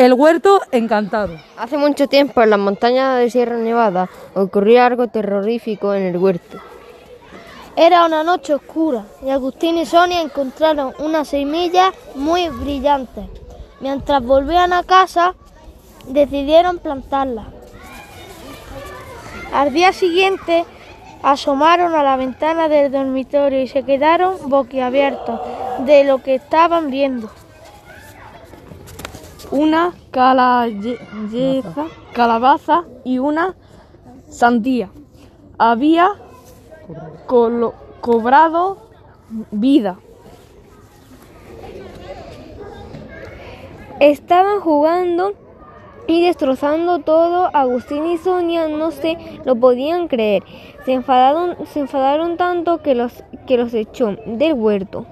El huerto encantado. Hace mucho tiempo en las montañas de Sierra Nevada ocurrió algo terrorífico en el huerto. Era una noche oscura y Agustín y Sonia encontraron unas semillas muy brillantes. Mientras volvían a casa, decidieron plantarlas. Al día siguiente, asomaron a la ventana del dormitorio y se quedaron boquiabiertos de lo que estaban viendo. Una calabaza, calabaza y una sandía. Había cobrado vida. Estaban jugando y destrozando todo. Agustín y Sonia no se lo podían creer. Se enfadaron, se enfadaron tanto que los, que los echó del huerto.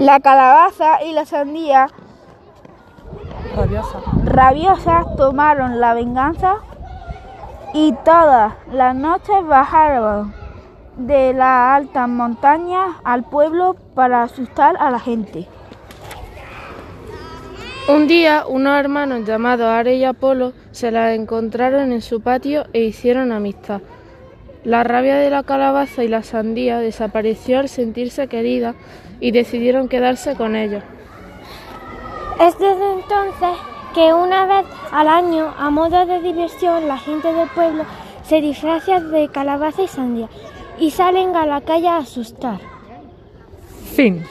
La calabaza y la sandía Rabiosa. rabiosas tomaron la venganza y todas las noches bajaron de las altas montañas al pueblo para asustar a la gente. Un día, unos hermanos llamados Are y Apolo se las encontraron en su patio e hicieron amistad. La rabia de la calabaza y la sandía desapareció al sentirse querida y decidieron quedarse con ellos. Es desde entonces que una vez al año, a modo de diversión, la gente del pueblo se disfraza de calabaza y sandía y salen a la calle a asustar. Fin.